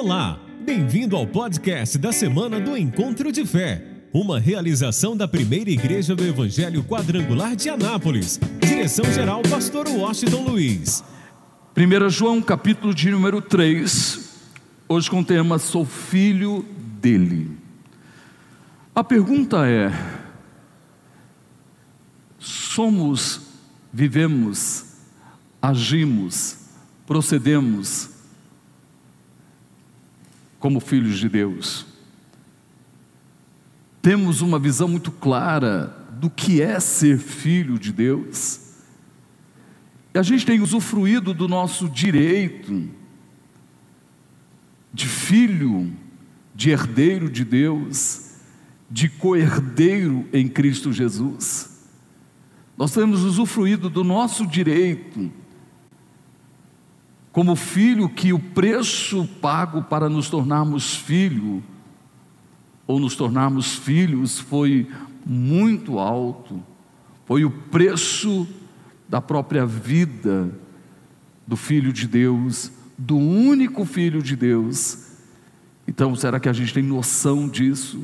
Olá, bem-vindo ao podcast da semana do Encontro de Fé, uma realização da primeira igreja do Evangelho Quadrangular de Anápolis. Direção-geral, Pastor Washington Luiz. 1 João, capítulo de número 3, hoje com o tema Sou filho dele. A pergunta é: somos, vivemos, agimos, procedemos como filhos de Deus. Temos uma visão muito clara do que é ser filho de Deus. E a gente tem usufruído do nosso direito de filho, de herdeiro de Deus, de co-herdeiro em Cristo Jesus. Nós temos usufruído do nosso direito como filho que o preço pago para nos tornarmos filho ou nos tornarmos filhos foi muito alto. Foi o preço da própria vida do filho de Deus, do único filho de Deus. Então, será que a gente tem noção disso?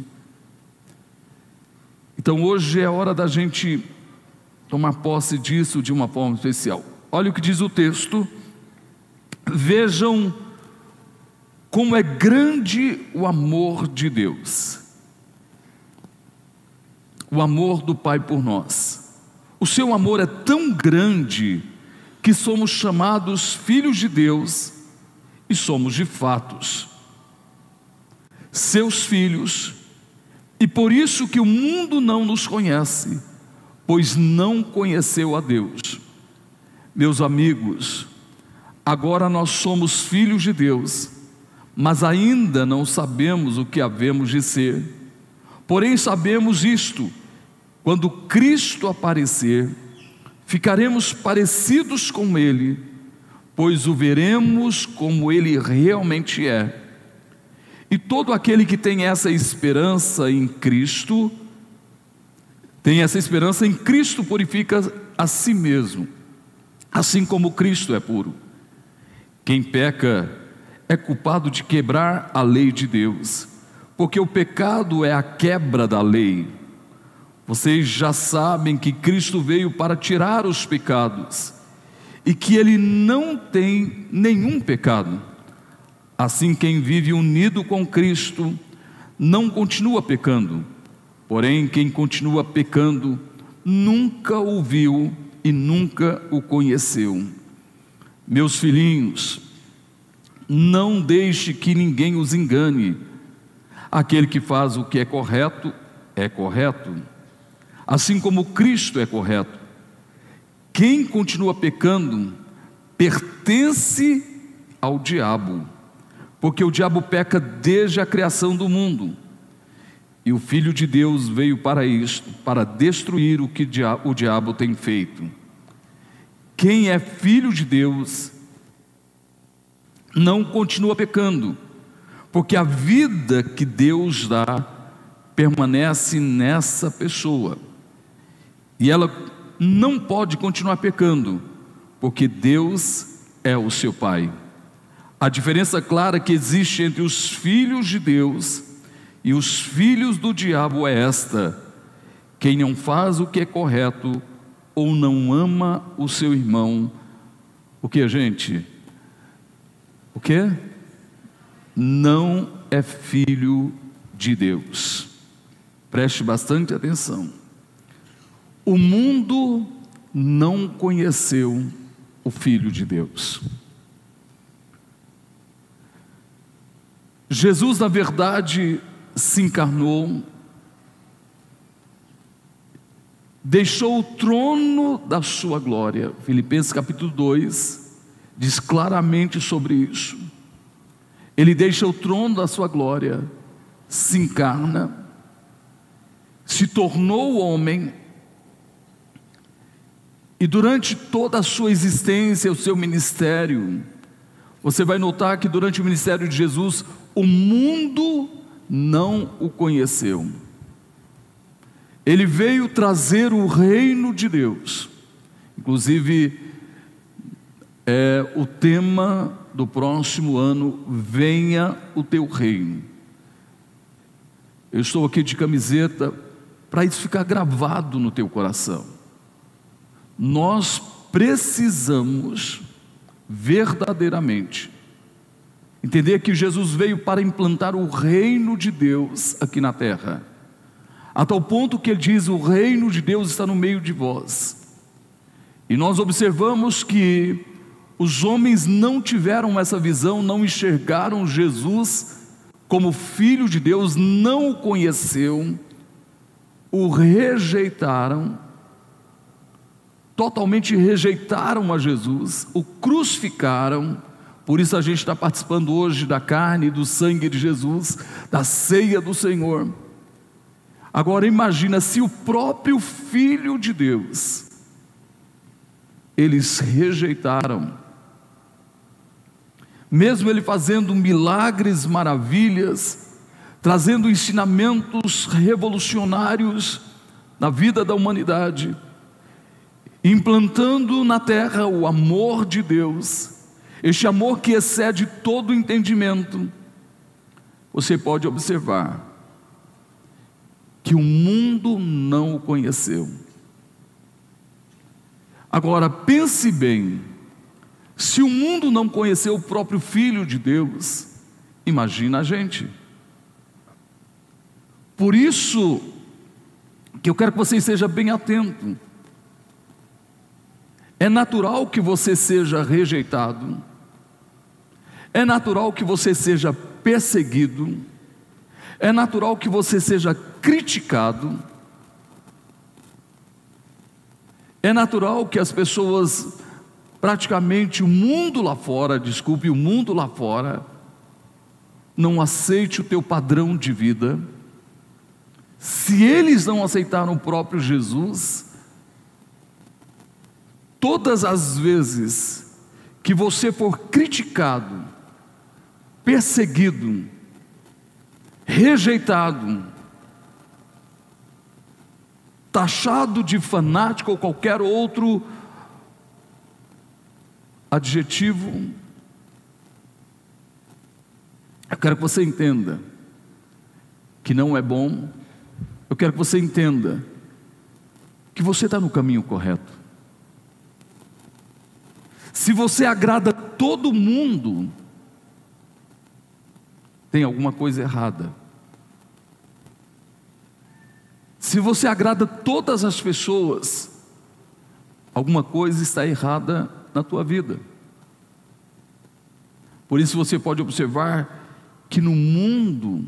Então, hoje é hora da gente tomar posse disso de uma forma especial. Olha o que diz o texto Vejam como é grande o amor de Deus, o amor do Pai por nós. O seu amor é tão grande que somos chamados filhos de Deus e somos de fatos seus filhos, e por isso que o mundo não nos conhece, pois não conheceu a Deus. Meus amigos, Agora nós somos filhos de Deus, mas ainda não sabemos o que havemos de ser. Porém, sabemos isto: quando Cristo aparecer, ficaremos parecidos com Ele, pois o veremos como Ele realmente é. E todo aquele que tem essa esperança em Cristo, tem essa esperança em Cristo, purifica a si mesmo, assim como Cristo é puro. Quem peca é culpado de quebrar a lei de Deus, porque o pecado é a quebra da lei. Vocês já sabem que Cristo veio para tirar os pecados e que ele não tem nenhum pecado. Assim, quem vive unido com Cristo não continua pecando, porém, quem continua pecando nunca o viu e nunca o conheceu. Meus filhinhos, não deixe que ninguém os engane. Aquele que faz o que é correto, é correto, assim como Cristo é correto. Quem continua pecando, pertence ao diabo, porque o diabo peca desde a criação do mundo. E o Filho de Deus veio para isto, para destruir o que o diabo tem feito. Quem é filho de Deus não continua pecando, porque a vida que Deus dá permanece nessa pessoa. E ela não pode continuar pecando, porque Deus é o seu Pai. A diferença clara que existe entre os filhos de Deus e os filhos do diabo é esta: quem não faz o que é correto ou não ama o seu irmão, o que, gente? O que? Não é filho de Deus. Preste bastante atenção. O mundo não conheceu o Filho de Deus. Jesus, na verdade, se encarnou deixou o trono da sua glória. Filipenses capítulo 2 diz claramente sobre isso. Ele deixa o trono da sua glória, se encarna, se tornou homem, e durante toda a sua existência, o seu ministério, você vai notar que durante o ministério de Jesus, o mundo não o conheceu. Ele veio trazer o reino de Deus. Inclusive, é o tema do próximo ano: Venha o teu reino. Eu estou aqui de camiseta para isso ficar gravado no teu coração. Nós precisamos verdadeiramente entender que Jesus veio para implantar o reino de Deus aqui na terra, a tal ponto que ele diz: O reino de Deus está no meio de vós. E nós observamos que os homens não tiveram essa visão, não enxergaram Jesus como filho de Deus, não o conheceu, o rejeitaram, totalmente rejeitaram a Jesus, o crucificaram. Por isso a gente está participando hoje da carne e do sangue de Jesus, da ceia do Senhor. Agora imagina se o próprio Filho de Deus, eles rejeitaram, mesmo ele fazendo milagres, maravilhas, trazendo ensinamentos revolucionários na vida da humanidade, implantando na terra o amor de Deus, este amor que excede todo entendimento. Você pode observar que o mundo não o conheceu. Agora pense bem, se o mundo não conheceu o próprio Filho de Deus, imagina a gente. Por isso que eu quero que você esteja bem atento. É natural que você seja rejeitado, é natural que você seja perseguido, é natural que você seja criticado, é natural que as pessoas praticamente o mundo lá fora, desculpe, o mundo lá fora, não aceite o teu padrão de vida. Se eles não aceitaram o próprio Jesus, todas as vezes que você for criticado, perseguido, rejeitado, taxado de fanático ou qualquer outro adjetivo. Eu quero que você entenda que não é bom, eu quero que você entenda que você está no caminho correto. Se você agrada todo mundo, tem alguma coisa errada. Se você agrada todas as pessoas, alguma coisa está errada na tua vida. Por isso você pode observar que no mundo,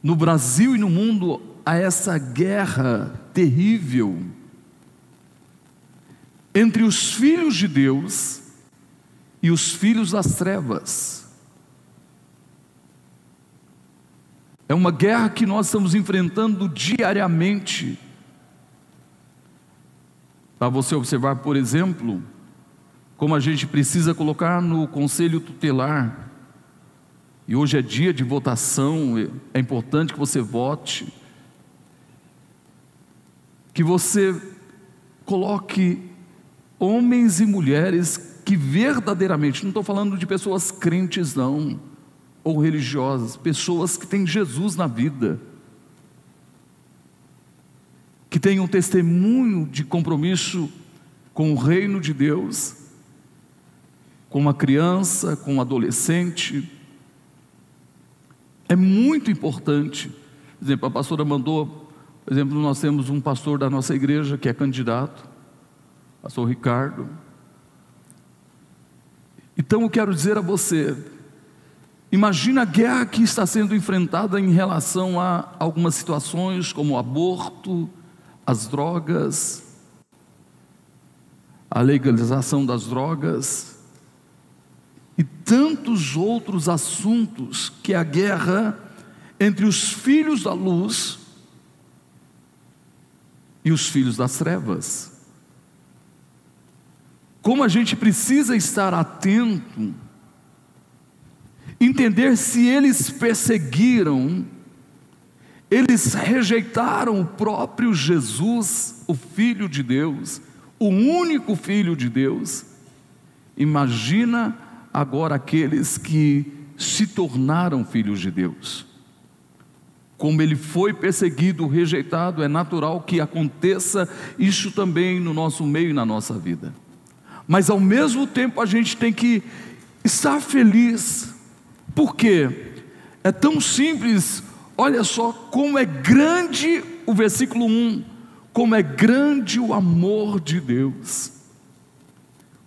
no Brasil e no mundo, há essa guerra terrível entre os filhos de Deus e os filhos das trevas. É uma guerra que nós estamos enfrentando diariamente para você observar, por exemplo, como a gente precisa colocar no conselho tutelar. E hoje é dia de votação, é importante que você vote. Que você coloque homens e mulheres que verdadeiramente, não estou falando de pessoas crentes, não, ou religiosas, pessoas que têm Jesus na vida que tenham um testemunho de compromisso com o reino de Deus, com uma criança, com um adolescente. É muito importante. Por exemplo, a pastora mandou, por exemplo, nós temos um pastor da nossa igreja que é candidato, pastor Ricardo. Então eu quero dizer a você, imagina a guerra que está sendo enfrentada em relação a algumas situações como o aborto, as drogas, a legalização das drogas e tantos outros assuntos que a guerra entre os filhos da luz e os filhos das trevas. Como a gente precisa estar atento, entender se eles perseguiram eles rejeitaram o próprio Jesus, o Filho de Deus, o único Filho de Deus, imagina agora aqueles que se tornaram filhos de Deus. Como ele foi perseguido, rejeitado, é natural que aconteça isso também no nosso meio e na nossa vida. Mas ao mesmo tempo a gente tem que estar feliz, porque é tão simples, olha só como é grande o versículo 1, como é grande o amor de Deus.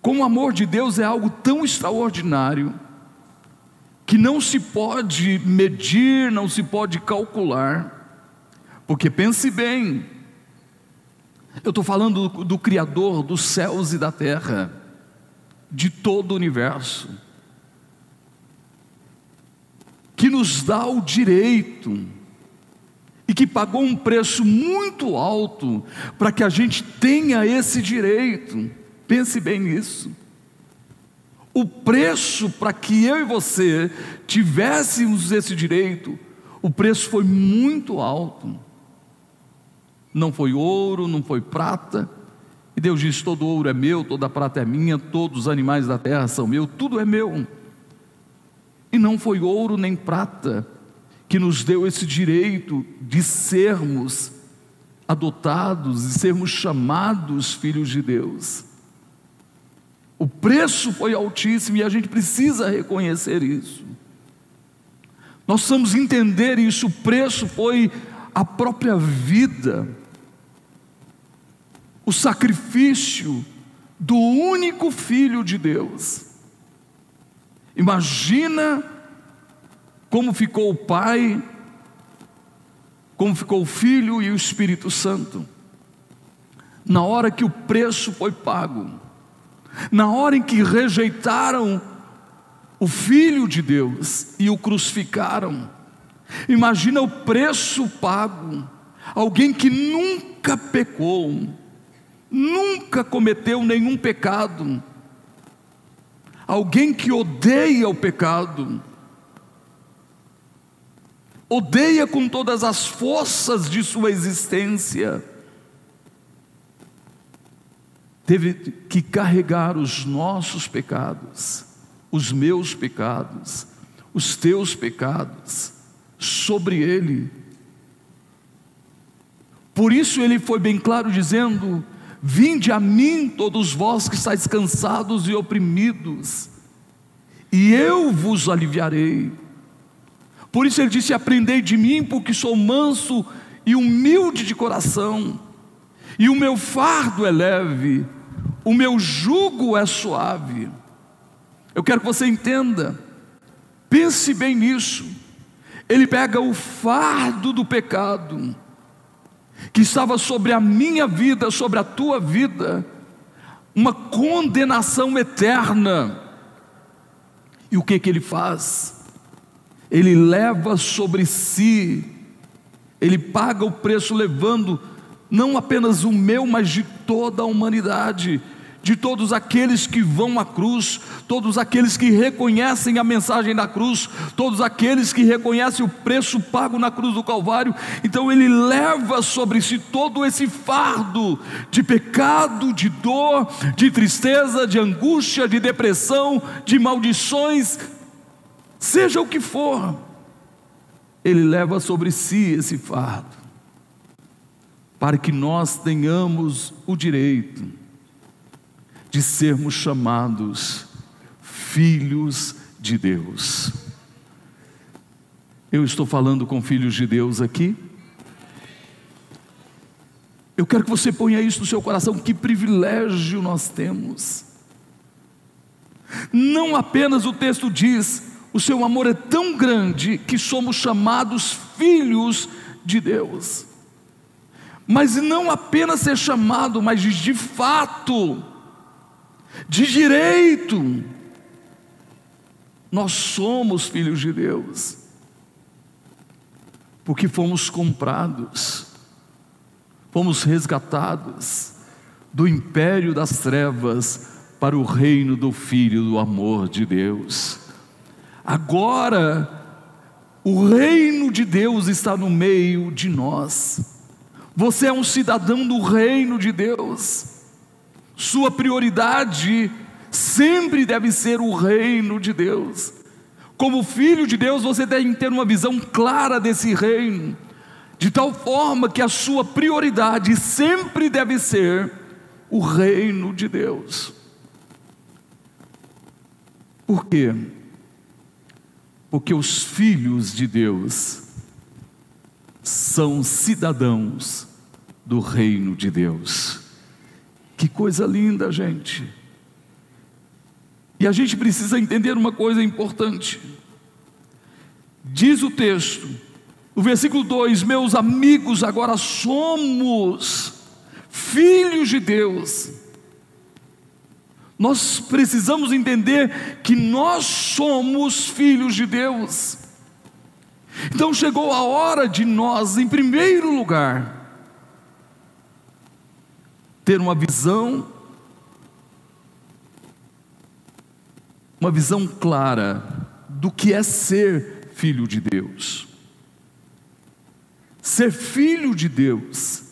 Como o amor de Deus é algo tão extraordinário, que não se pode medir, não se pode calcular, porque pense bem, eu estou falando do, do, Criador dos céus e da terra, de todo o universo, que nos dá o direito e que pagou um preço muito alto para que a gente tenha esse direito. Pense bem nisso. O preço para que eu e você tivéssemos esse direito, o preço foi muito alto. Não foi ouro, não foi prata. E Deus disse: todo ouro é meu, toda prata é minha, todos os animais da terra são meus, tudo é meu. E não foi ouro nem prata que nos deu esse direito de sermos adotados e sermos chamados filhos de Deus. O preço foi altíssimo e a gente precisa reconhecer isso. Nós precisamos entender isso, o preço foi a própria vida, o sacrifício do único Filho de Deus. Imagina como ficou o Pai, como ficou o Filho e o Espírito Santo, na hora que o preço foi pago na hora em que rejeitaram o Filho de Deus e o crucificaram, imagina o preço pago, alguém que nunca pecou, nunca cometeu nenhum pecado, alguém que odeia o pecado, odeia com todas as forças de sua existência, teve que carregar os nossos pecados, os meus pecados, os teus pecados, sobre ele. Por isso ele foi bem claro dizendo: Vinde a mim, todos vós que estáis cansados e oprimidos, e eu vos aliviarei. Por isso ele disse: Aprendei de mim, porque sou manso e humilde de coração, e o meu fardo é leve o meu jugo é suave. Eu quero que você entenda, pense bem nisso. Ele pega o fardo do pecado, que estava sobre a minha vida, sobre a tua vida, uma condenação eterna. E o que que ele faz? Ele leva sobre si, ele paga o preço levando não apenas o meu, mas de toda a humanidade de todos aqueles que vão à cruz, todos aqueles que reconhecem a mensagem da cruz, todos aqueles que reconhecem o preço pago na cruz do Calvário. Então ele leva sobre si todo esse fardo de pecado, de dor, de tristeza, de angústia, de depressão, de maldições, seja o que for. Ele leva sobre si esse fardo, para que nós tenhamos o direito de sermos chamados filhos de Deus. Eu estou falando com filhos de Deus aqui. Eu quero que você ponha isso no seu coração, que privilégio nós temos. Não apenas o texto diz, o seu amor é tão grande que somos chamados filhos de Deus. Mas não apenas ser chamado, mas de fato de direito. Nós somos filhos de Deus, porque fomos comprados, fomos resgatados do império das trevas para o reino do Filho do amor de Deus. Agora, o reino de Deus está no meio de nós. Você é um cidadão do reino de Deus. Sua prioridade sempre deve ser o reino de Deus. Como filho de Deus, você tem que ter uma visão clara desse reino, de tal forma que a sua prioridade sempre deve ser o reino de Deus. Por quê? Porque os filhos de Deus são cidadãos do reino de Deus. Que coisa linda, gente. E a gente precisa entender uma coisa importante. Diz o texto, o versículo 2: Meus amigos, agora somos filhos de Deus. Nós precisamos entender que nós somos filhos de Deus. Então chegou a hora de nós, em primeiro lugar, ter uma visão, uma visão clara do que é ser filho de Deus. Ser filho de Deus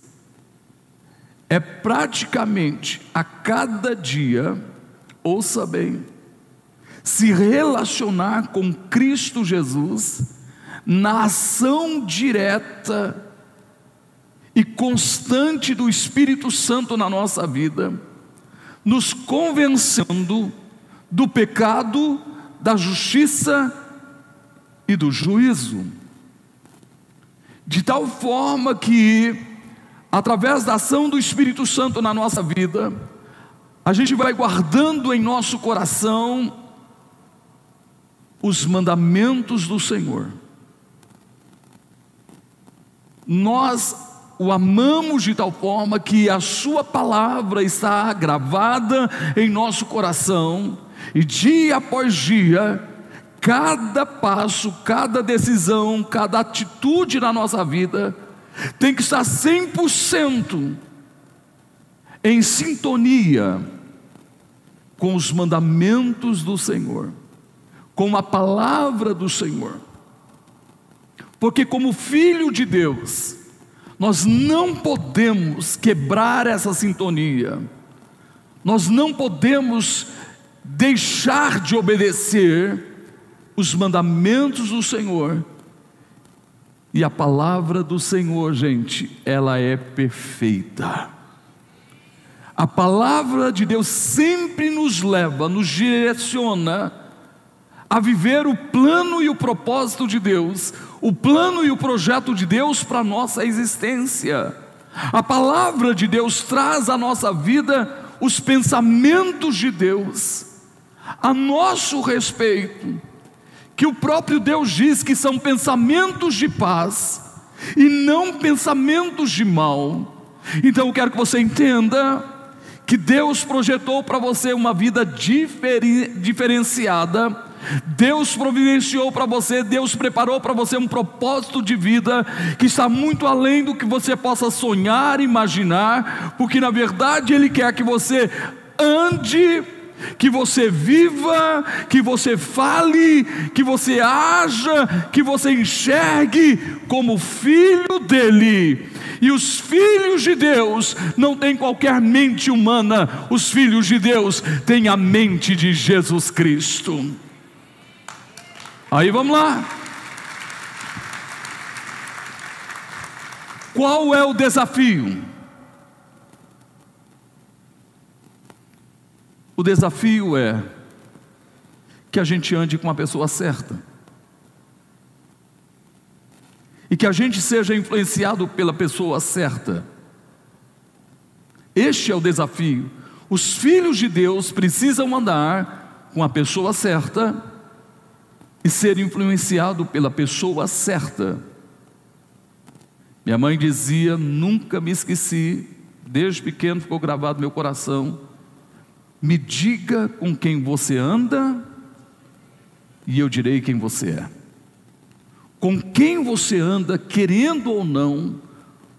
é praticamente a cada dia, ouça bem, se relacionar com Cristo Jesus na ação direta e constante do Espírito Santo na nossa vida, nos convencendo do pecado, da justiça e do juízo. De tal forma que, através da ação do Espírito Santo na nossa vida, a gente vai guardando em nosso coração os mandamentos do Senhor. Nós o amamos de tal forma que a Sua palavra está gravada em nosso coração, e dia após dia, cada passo, cada decisão, cada atitude na nossa vida tem que estar 100% em sintonia com os mandamentos do Senhor, com a palavra do Senhor. Porque, como filho de Deus, nós não podemos quebrar essa sintonia, nós não podemos deixar de obedecer os mandamentos do Senhor. E a palavra do Senhor, gente, ela é perfeita. A palavra de Deus sempre nos leva, nos direciona a viver o plano e o propósito de Deus, o plano e o projeto de Deus para a nossa existência. A palavra de Deus traz à nossa vida os pensamentos de Deus a nosso respeito, que o próprio Deus diz que são pensamentos de paz e não pensamentos de mal. Então eu quero que você entenda que Deus projetou para você uma vida diferenciada Deus providenciou para você, Deus preparou para você um propósito de vida que está muito além do que você possa sonhar, imaginar, porque na verdade Ele quer que você ande que você viva, que você fale, que você haja, que você enxergue como filho dele. E os filhos de Deus não têm qualquer mente humana, os filhos de Deus têm a mente de Jesus Cristo. Aí vamos lá. Qual é o desafio? O desafio é que a gente ande com a pessoa certa. E que a gente seja influenciado pela pessoa certa. Este é o desafio. Os filhos de Deus precisam andar com a pessoa certa e ser influenciado pela pessoa certa. Minha mãe dizia, nunca me esqueci, desde pequeno ficou gravado no meu coração. Me diga com quem você anda, e eu direi quem você é. Com quem você anda, querendo ou não,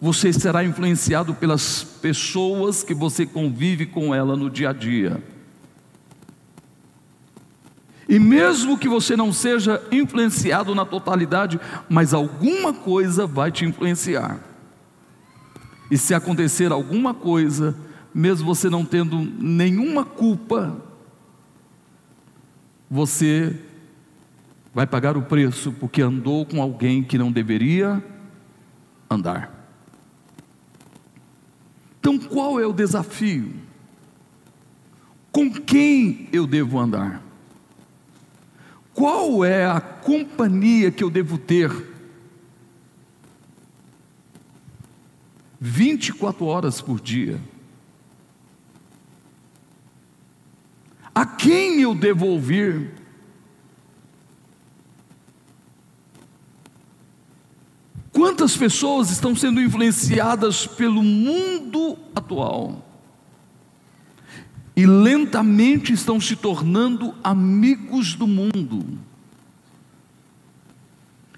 você será influenciado pelas pessoas que você convive com ela no dia a dia. E mesmo que você não seja influenciado na totalidade, mas alguma coisa vai te influenciar. E se acontecer alguma coisa, mesmo você não tendo nenhuma culpa, você vai pagar o preço porque andou com alguém que não deveria andar. Então, qual é o desafio? Com quem eu devo andar? Qual é a companhia que eu devo ter? 24 horas por dia. A quem eu devo ouvir? Quantas pessoas estão sendo influenciadas pelo mundo atual e lentamente estão se tornando amigos do mundo?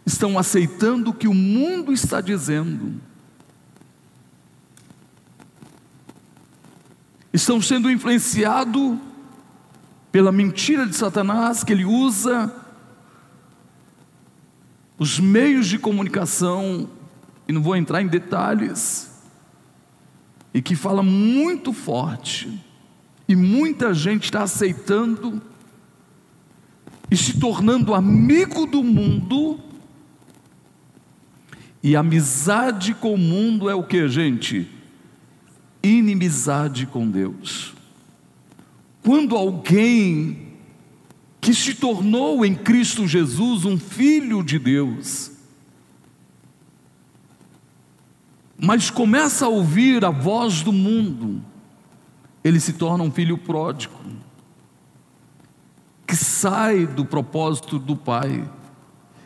Estão aceitando o que o mundo está dizendo. Estão sendo influenciados pela mentira de Satanás que ele usa os meios de comunicação, e não vou entrar em detalhes, e que fala muito forte, e muita gente está aceitando e se tornando amigo do mundo, e amizade com o mundo é o que, gente? Inimizade com Deus. Quando alguém que se tornou em Cristo Jesus um filho de Deus, mas começa a ouvir a voz do mundo, ele se torna um filho pródigo, que sai do propósito do Pai,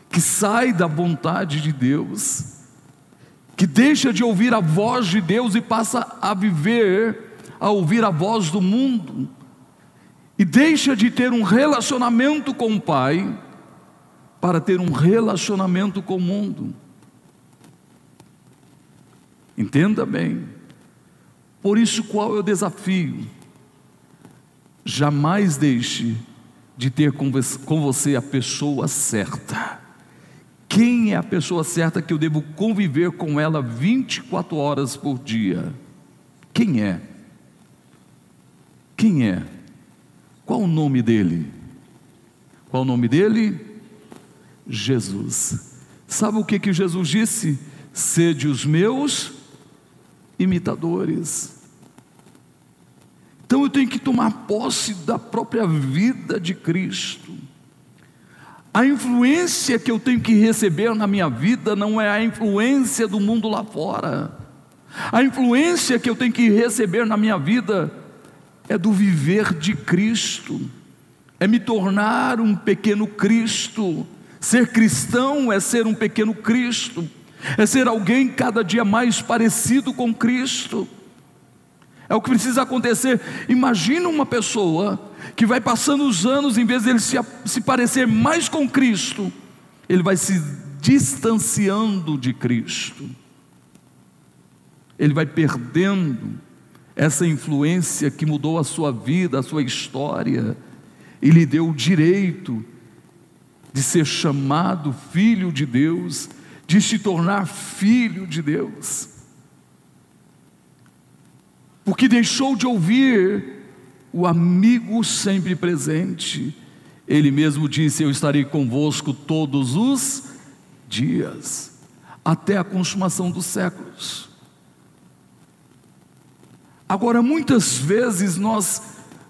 que sai da vontade de Deus, que deixa de ouvir a voz de Deus e passa a viver, a ouvir a voz do mundo e deixa de ter um relacionamento com o Pai para ter um relacionamento com o mundo. Entenda bem. Por isso, qual é o desafio? Jamais deixe de ter com você a pessoa certa. Quem é a pessoa certa que eu devo conviver com ela 24 horas por dia? Quem é? Quem é? Qual o nome dele? Qual o nome dele? Jesus. Sabe o que, que Jesus disse? Sede os meus imitadores. Então eu tenho que tomar posse da própria vida de Cristo. A influência que eu tenho que receber na minha vida não é a influência do mundo lá fora. A influência que eu tenho que receber na minha vida é do viver de Cristo, é me tornar um pequeno Cristo. Ser cristão é ser um pequeno Cristo, é ser alguém cada dia mais parecido com Cristo. É o que precisa acontecer. Imagina uma pessoa que vai passando os anos, em vez de ele se, se parecer mais com Cristo, ele vai se distanciando de Cristo, ele vai perdendo essa influência que mudou a sua vida, a sua história, e lhe deu o direito de ser chamado filho de Deus, de se tornar filho de Deus. Porque deixou de ouvir o amigo sempre presente. Ele mesmo disse: Eu estarei convosco todos os dias, até a consumação dos séculos. Agora, muitas vezes nós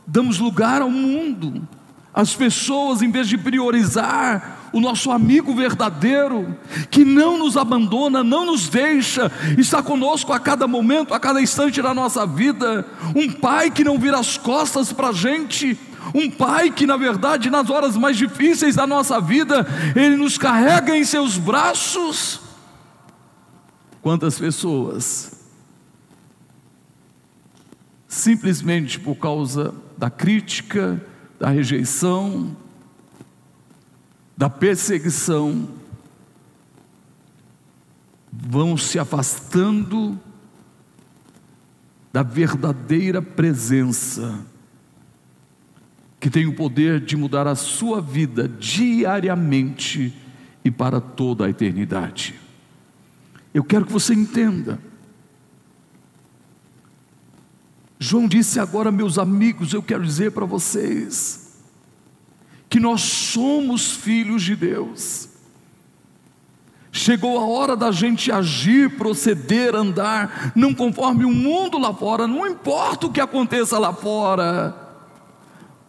damos lugar ao mundo, as pessoas, em vez de priorizar o nosso amigo verdadeiro, que não nos abandona, não nos deixa, está conosco a cada momento, a cada instante da nossa vida, um pai que não vira as costas para a gente, um pai que, na verdade, nas horas mais difíceis da nossa vida, ele nos carrega em seus braços. Quantas pessoas simplesmente por causa da crítica, da rejeição, da perseguição, vão se afastando da verdadeira presença, que tem o poder de mudar a sua vida diariamente e para toda a eternidade. Eu quero que você entenda João disse agora, meus amigos, eu quero dizer para vocês, que nós somos filhos de Deus. Chegou a hora da gente agir, proceder, andar, não conforme o mundo lá fora, não importa o que aconteça lá fora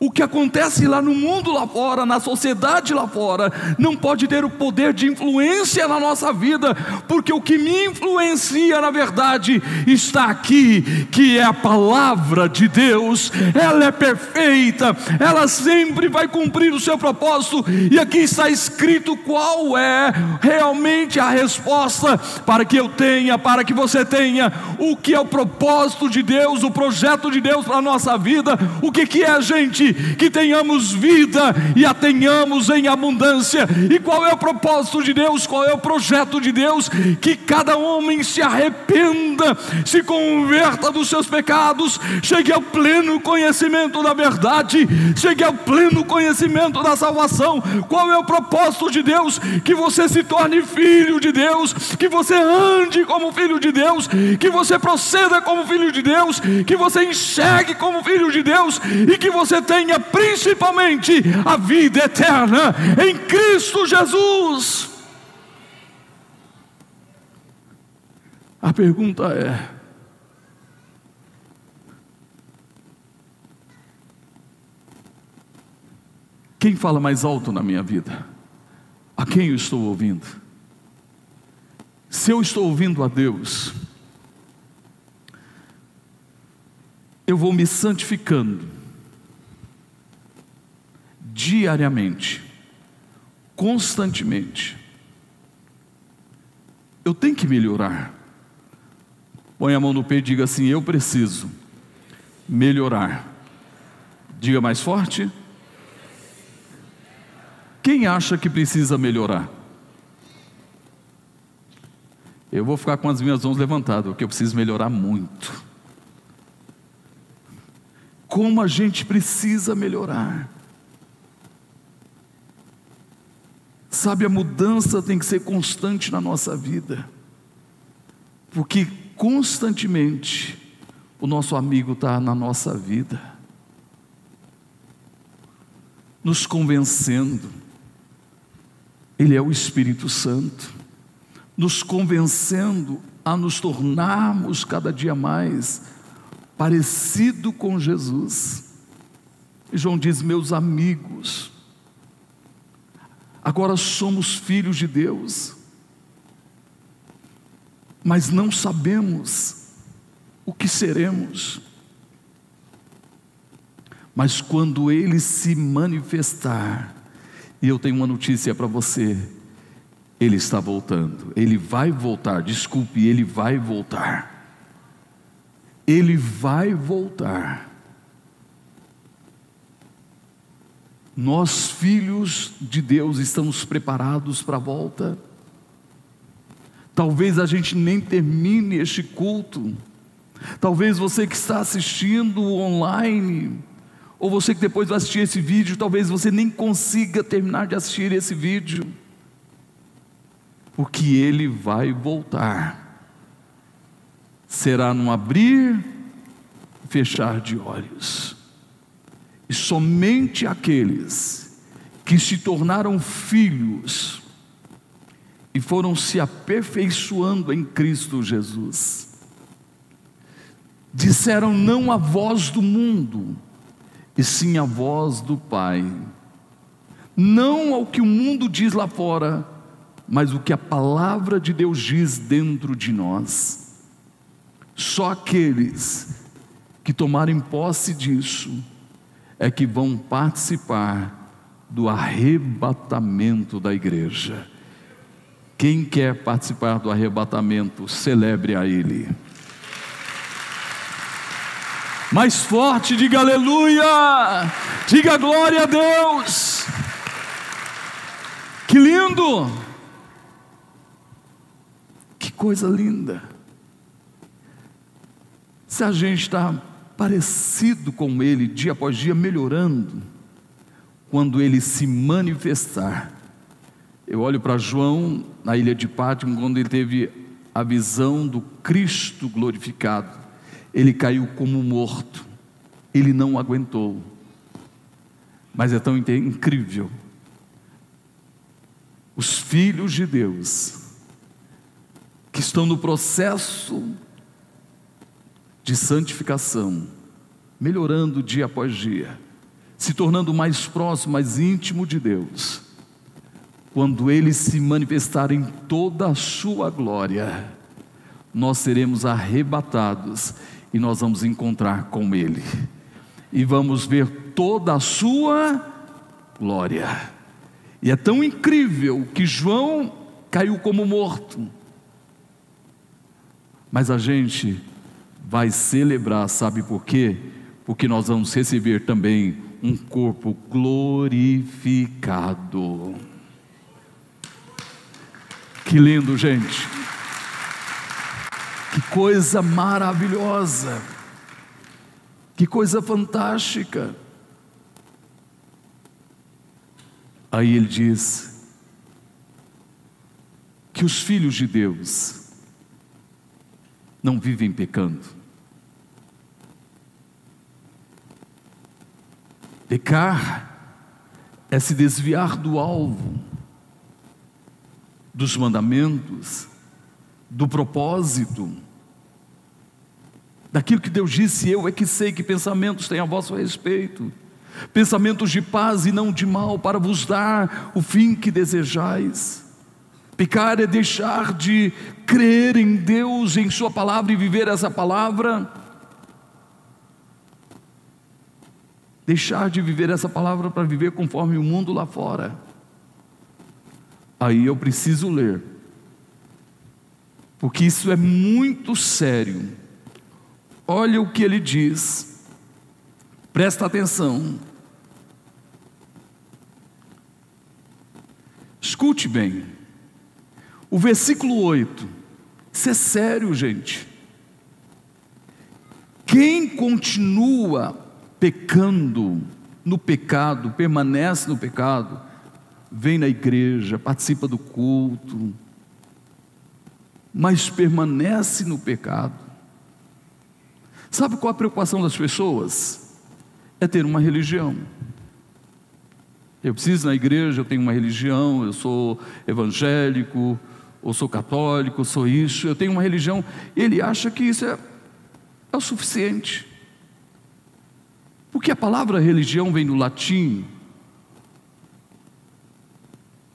o que acontece lá no mundo lá fora, na sociedade lá fora, não pode ter o poder de influência na nossa vida, porque o que me influencia, na verdade, está aqui, que é a palavra de Deus, ela é perfeita, ela sempre vai cumprir o seu propósito, e aqui está escrito qual é realmente a resposta para que eu tenha, para que você tenha, o que é o propósito de Deus, o projeto de Deus para a nossa vida, o que, que é, gente? Que tenhamos vida e a tenhamos em abundância. E qual é o propósito de Deus? Qual é o projeto de Deus? Que cada homem se arrependa, se converta dos seus pecados, chegue ao pleno conhecimento da verdade, chegue ao pleno conhecimento da salvação. Qual é o propósito de Deus? Que você se torne filho de Deus, que você ande como filho de Deus, que você proceda como filho de Deus, que você enxergue como filho de Deus e que você tenha principalmente a vida eterna em Cristo Jesus. A pergunta é: quem fala mais alto na minha vida? A quem eu estou ouvindo? Se eu estou ouvindo a Deus, eu vou me santificando diariamente, constantemente. Eu tenho que melhorar. Põe a mão no peito e diga assim: Eu preciso melhorar. Diga mais forte. Quem acha que precisa melhorar? Eu vou ficar com as minhas mãos levantadas, porque eu preciso melhorar muito. Como a gente precisa melhorar. Sabe, a mudança tem que ser constante na nossa vida, porque constantemente o nosso amigo está na nossa vida, nos convencendo, Ele é o Espírito Santo, nos convencendo a nos tornarmos cada dia mais parecido com Jesus. E João diz: Meus amigos, Agora somos filhos de Deus, mas não sabemos o que seremos. Mas quando Ele se manifestar, e eu tenho uma notícia para você, Ele está voltando, Ele vai voltar, desculpe, Ele vai voltar. Ele vai voltar. Nós, filhos de Deus, estamos preparados para a volta. Talvez a gente nem termine este culto. Talvez você que está assistindo online, ou você que depois vai assistir esse vídeo, talvez você nem consiga terminar de assistir esse vídeo, porque ele vai voltar. Será num abrir e fechar de olhos. E somente aqueles que se tornaram filhos e foram se aperfeiçoando em Cristo Jesus, disseram não a voz do mundo, e sim a voz do Pai. Não ao que o mundo diz lá fora, mas o que a palavra de Deus diz dentro de nós. Só aqueles que tomarem posse disso é que vão participar do arrebatamento da igreja. Quem quer participar do arrebatamento, celebre a Ele. Mais forte, diga aleluia, diga glória a Deus. Que lindo, que coisa linda. Se a gente está parecido com Ele, dia após dia, melhorando, quando Ele se manifestar. Eu olho para João na ilha de Pátimo, quando ele teve a visão do Cristo glorificado. ele caiu como morto, ele não aguentou. Mas é tão incrível. Os filhos de Deus, que estão no processo de santificação, melhorando dia após dia, se tornando mais próximo, mais íntimo de Deus, quando Ele se manifestar em toda a Sua glória, nós seremos arrebatados e nós vamos encontrar com Ele, e vamos ver toda a Sua glória. E é tão incrível que João caiu como morto, mas a gente vai celebrar, sabe por quê? Porque nós vamos receber também um corpo glorificado. Que lindo, gente. Que coisa maravilhosa. Que coisa fantástica. Aí ele diz que os filhos de Deus não vivem pecando. Pecar é se desviar do alvo, dos mandamentos, do propósito, daquilo que Deus disse: Eu é que sei que pensamentos têm a vosso respeito, pensamentos de paz e não de mal, para vos dar o fim que desejais. Pecar é deixar de crer em Deus, em Sua palavra e viver essa palavra. Deixar de viver essa palavra para viver conforme o mundo lá fora. Aí eu preciso ler, porque isso é muito sério. Olha o que ele diz, presta atenção. Escute bem. O versículo 8, isso é sério, gente. Quem continua pecando no pecado, permanece no pecado, vem na igreja, participa do culto, mas permanece no pecado. Sabe qual a preocupação das pessoas? É ter uma religião. Eu preciso ir na igreja, eu tenho uma religião, eu sou evangélico, ou sou católico, ou sou isso, eu tenho uma religião, ele acha que isso é, é o suficiente. Porque a palavra religião vem do latim,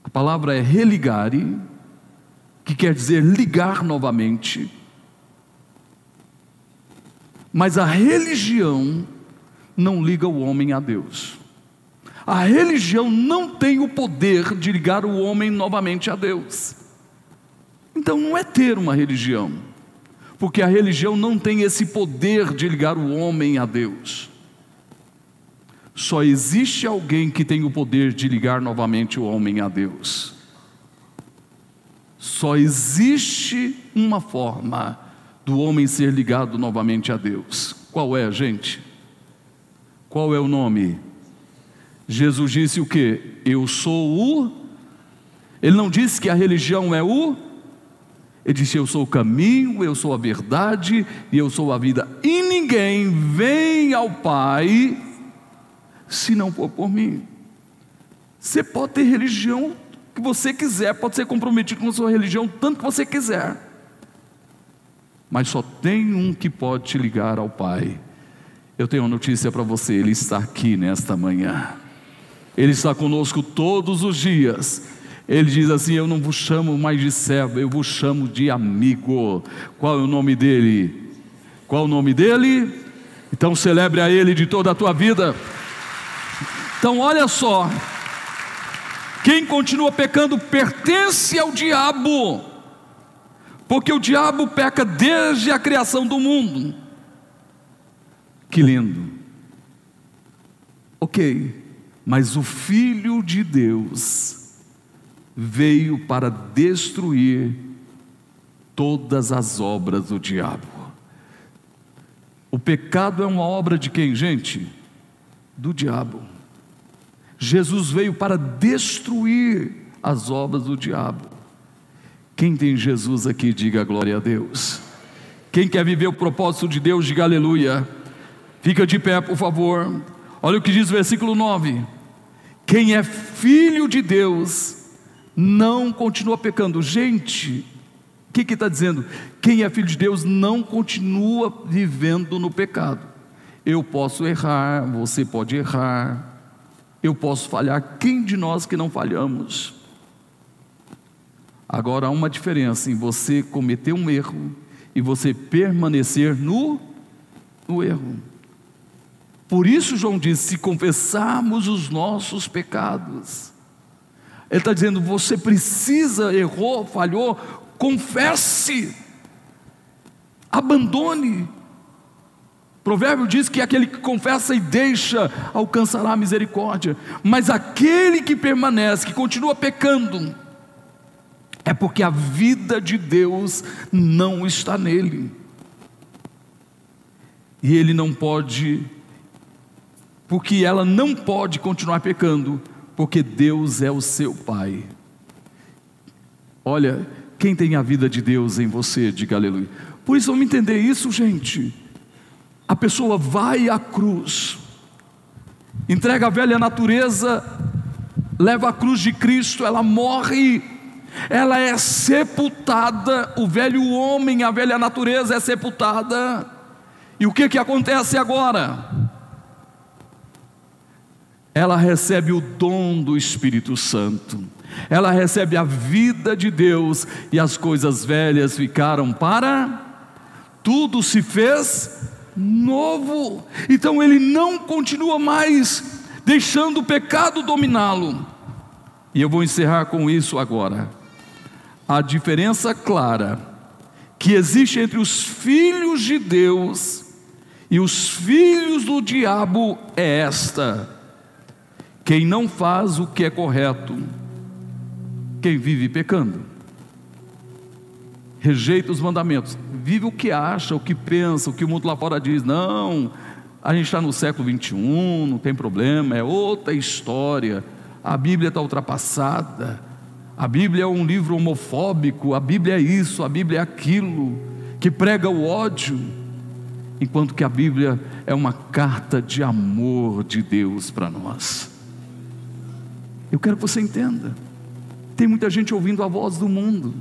a palavra é religare, que quer dizer ligar novamente. Mas a religião não liga o homem a Deus. A religião não tem o poder de ligar o homem novamente a Deus. Então não é ter uma religião, porque a religião não tem esse poder de ligar o homem a Deus. Só existe alguém que tem o poder de ligar novamente o homem a Deus. Só existe uma forma do homem ser ligado novamente a Deus. Qual é, gente? Qual é o nome? Jesus disse o que? Eu sou o. Ele não disse que a religião é o ele disse: Eu sou o caminho, eu sou a verdade e eu sou a vida. E ninguém vem ao Pai se não for por mim. Você pode ter religião que você quiser, pode ser comprometido com a sua religião tanto que você quiser. Mas só tem um que pode te ligar ao Pai. Eu tenho uma notícia para você, ele está aqui nesta manhã. Ele está conosco todos os dias. Ele diz assim: Eu não vos chamo mais de servo, eu vos chamo de amigo. Qual é o nome dele? Qual é o nome dele? Então celebre a ele de toda a tua vida. Então olha só. Quem continua pecando pertence ao diabo, porque o diabo peca desde a criação do mundo. Que lindo. Ok, mas o Filho de Deus veio para destruir todas as obras do diabo. O pecado é uma obra de quem, gente? Do diabo. Jesus veio para destruir as obras do diabo. Quem tem Jesus aqui, diga glória a Deus. Quem quer viver o propósito de Deus, diga aleluia. Fica de pé, por favor. Olha o que diz o versículo 9: Quem é filho de Deus não continua pecando. Gente, o que está dizendo? Quem é filho de Deus não continua vivendo no pecado. Eu posso errar, você pode errar, eu posso falhar. Quem de nós que não falhamos? Agora há uma diferença em você cometer um erro e você permanecer no, no erro. Por isso, João diz: se confessarmos os nossos pecados, ele está dizendo, você precisa, errou, falhou, confesse, abandone. Provérbio diz que aquele que confessa e deixa alcançará a misericórdia, mas aquele que permanece, que continua pecando, é porque a vida de Deus não está nele. E ele não pode, porque ela não pode continuar pecando, porque Deus é o seu Pai. Olha, quem tem a vida de Deus em você, diga aleluia. Por isso vamos entender isso, gente. A pessoa vai à cruz, entrega a velha natureza, leva a cruz de Cristo, ela morre ela é sepultada, o velho homem, a velha natureza é sepultada. E o que que acontece agora? Ela recebe o dom do Espírito Santo. Ela recebe a vida de Deus e as coisas velhas ficaram para tudo se fez novo. Então ele não continua mais deixando o pecado dominá-lo. E eu vou encerrar com isso agora a diferença clara que existe entre os filhos de Deus e os filhos do diabo é esta: quem não faz o que é correto, quem vive pecando, rejeita os mandamentos, vive o que acha, o que pensa, o que o mundo lá fora diz, não, a gente está no século 21, não tem problema, é outra história, a Bíblia está ultrapassada, a Bíblia é um livro homofóbico, a Bíblia é isso, a Bíblia é aquilo, que prega o ódio, enquanto que a Bíblia é uma carta de amor de Deus para nós. Eu quero que você entenda. Tem muita gente ouvindo a voz do mundo.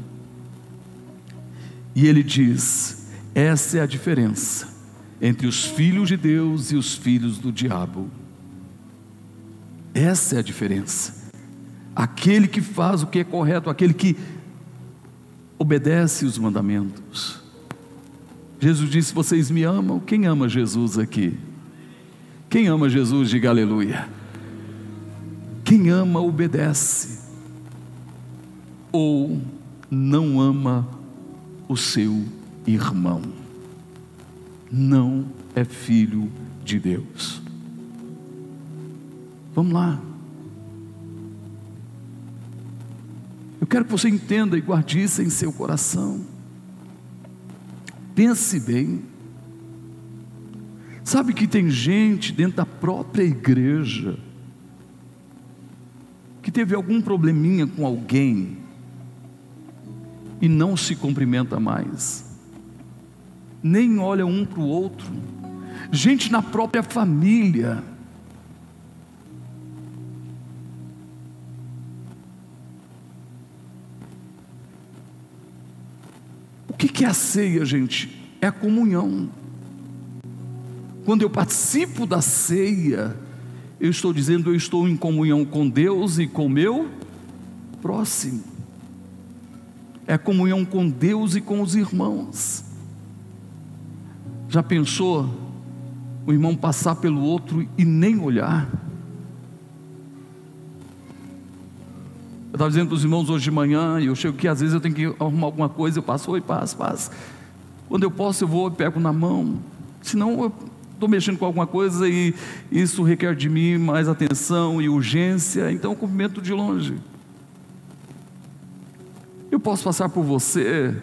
E ele diz: essa é a diferença entre os filhos de Deus e os filhos do diabo. Essa é a diferença aquele que faz o que é correto, aquele que obedece os mandamentos. Jesus disse: Vocês me amam? Quem ama Jesus aqui? Quem ama Jesus, diga aleluia. Quem ama, obedece. Ou não ama o seu irmão. Não é filho de Deus. Vamos lá. Eu quero que você entenda e guarde isso em seu coração. Pense bem. Sabe que tem gente dentro da própria igreja que teve algum probleminha com alguém e não se cumprimenta mais, nem olha um para o outro. Gente na própria família O que é a ceia, gente? É a comunhão. Quando eu participo da ceia, eu estou dizendo eu estou em comunhão com Deus e com meu próximo. É comunhão com Deus e com os irmãos. Já pensou o irmão passar pelo outro e nem olhar? estava dizendo para os irmãos hoje de manhã, e eu chego aqui, às vezes eu tenho que arrumar alguma coisa, eu passo, oi, passo, passo. Quando eu posso, eu vou e pego na mão. Senão eu estou mexendo com alguma coisa e isso requer de mim mais atenção e urgência, então eu cumprimento de longe. Eu posso passar por você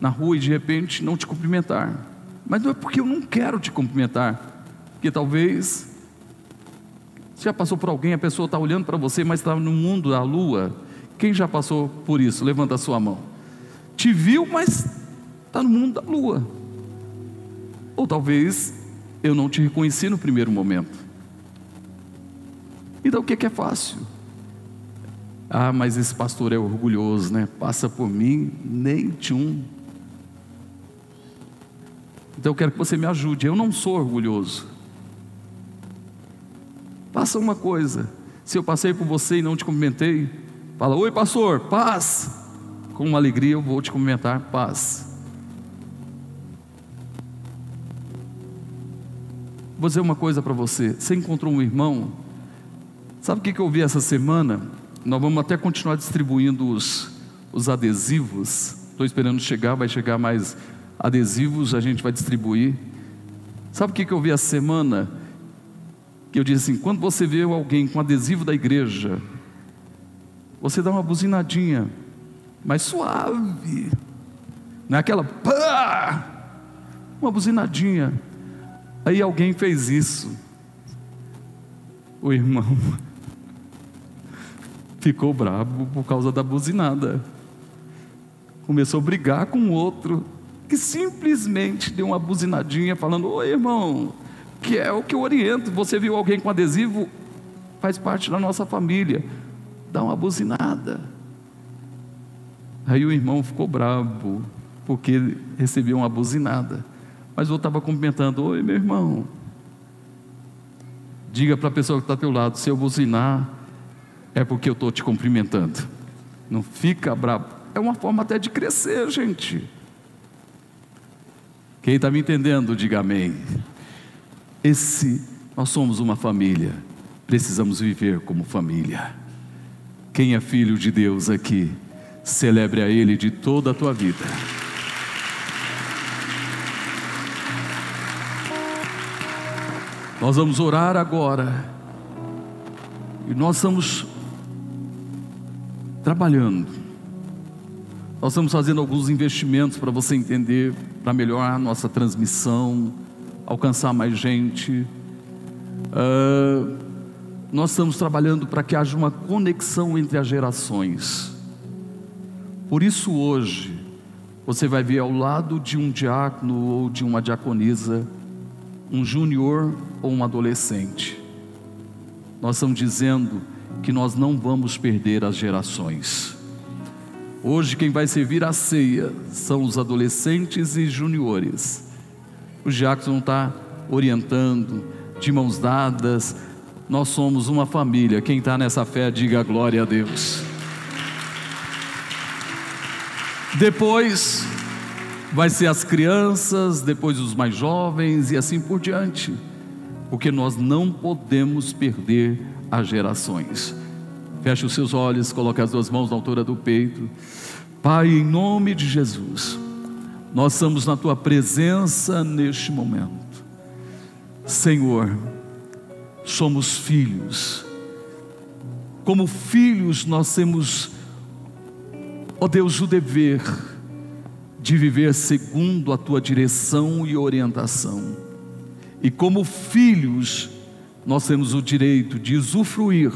na rua e de repente não te cumprimentar, mas não é porque eu não quero te cumprimentar, porque talvez você já passou por alguém, a pessoa está olhando para você, mas está no mundo da lua? Quem já passou por isso? Levanta a sua mão. Te viu, mas está no mundo da lua. Ou talvez eu não te reconheci no primeiro momento. Então o que é, que é fácil? Ah, mas esse pastor é orgulhoso, né? Passa por mim, nem tchum. Então eu quero que você me ajude. Eu não sou orgulhoso. Faça uma coisa. Se eu passei por você e não te cumprimentei, fala: Oi, pastor, paz. Com uma alegria eu vou te cumprimentar, paz. Vou dizer uma coisa para você. Você encontrou um irmão? Sabe o que eu vi essa semana? Nós vamos até continuar distribuindo os, os adesivos. Estou esperando chegar, vai chegar mais adesivos, a gente vai distribuir. Sabe o que eu vi essa semana? Que eu disse assim: quando você vê alguém com adesivo da igreja, você dá uma buzinadinha, mas suave, não é aquela pá, uma buzinadinha. Aí alguém fez isso. O irmão ficou bravo por causa da buzinada. Começou a brigar com o outro que simplesmente deu uma buzinadinha falando: "Oi, irmão, que é o que eu oriento. Você viu alguém com adesivo? Faz parte da nossa família. Dá uma buzinada." Aí o irmão ficou bravo porque recebeu uma buzinada. Mas eu estava cumprimentando: Oi, meu irmão. Diga para a pessoa que está ao teu lado: se eu buzinar, é porque eu estou te cumprimentando. Não fica bravo. É uma forma até de crescer, gente. Quem está me entendendo, diga amém. Esse, nós somos uma família, precisamos viver como família. Quem é filho de Deus aqui, celebre a Ele de toda a tua vida. Nós vamos orar agora. E nós estamos trabalhando. Nós estamos fazendo alguns investimentos para você entender, para melhorar nossa transmissão, alcançar mais gente. Uh, nós estamos trabalhando para que haja uma conexão entre as gerações. Por isso, hoje, você vai ver ao lado de um diácono ou de uma diaconisa um júnior ou um adolescente. Nós estamos dizendo que nós não vamos perder as gerações. Hoje quem vai servir a ceia são os adolescentes e juniores. Diáconos vão estar orientando, de mãos dadas. Nós somos uma família. Quem está nessa fé, diga glória a Deus. Depois, vai ser as crianças, depois os mais jovens e assim por diante, porque nós não podemos perder as gerações. Feche os seus olhos, coloque as duas mãos na altura do peito. Pai, em nome de Jesus, nós estamos na tua presença neste momento. Senhor, somos filhos. Como filhos, nós temos, ó Deus, o dever de viver segundo a tua direção e orientação. E como filhos, nós temos o direito de usufruir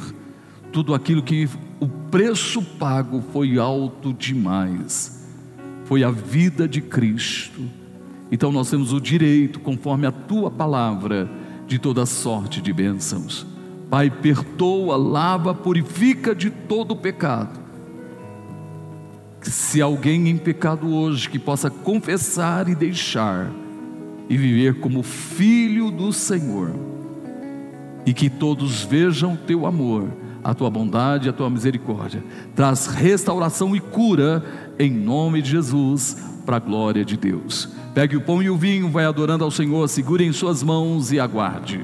tudo aquilo que o preço pago foi alto demais. Foi a vida de Cristo. Então nós temos o direito, conforme a tua palavra, de toda sorte de bênçãos. Pai, perdoa, lava, purifica de todo pecado se alguém em pecado hoje que possa confessar e deixar e viver como filho do Senhor, e que todos vejam teu amor, a tua bondade, a tua misericórdia, traz restauração e cura em nome de Jesus, para a glória de Deus. Pegue o pão e o vinho, vai adorando ao Senhor, segure em suas mãos e aguarde.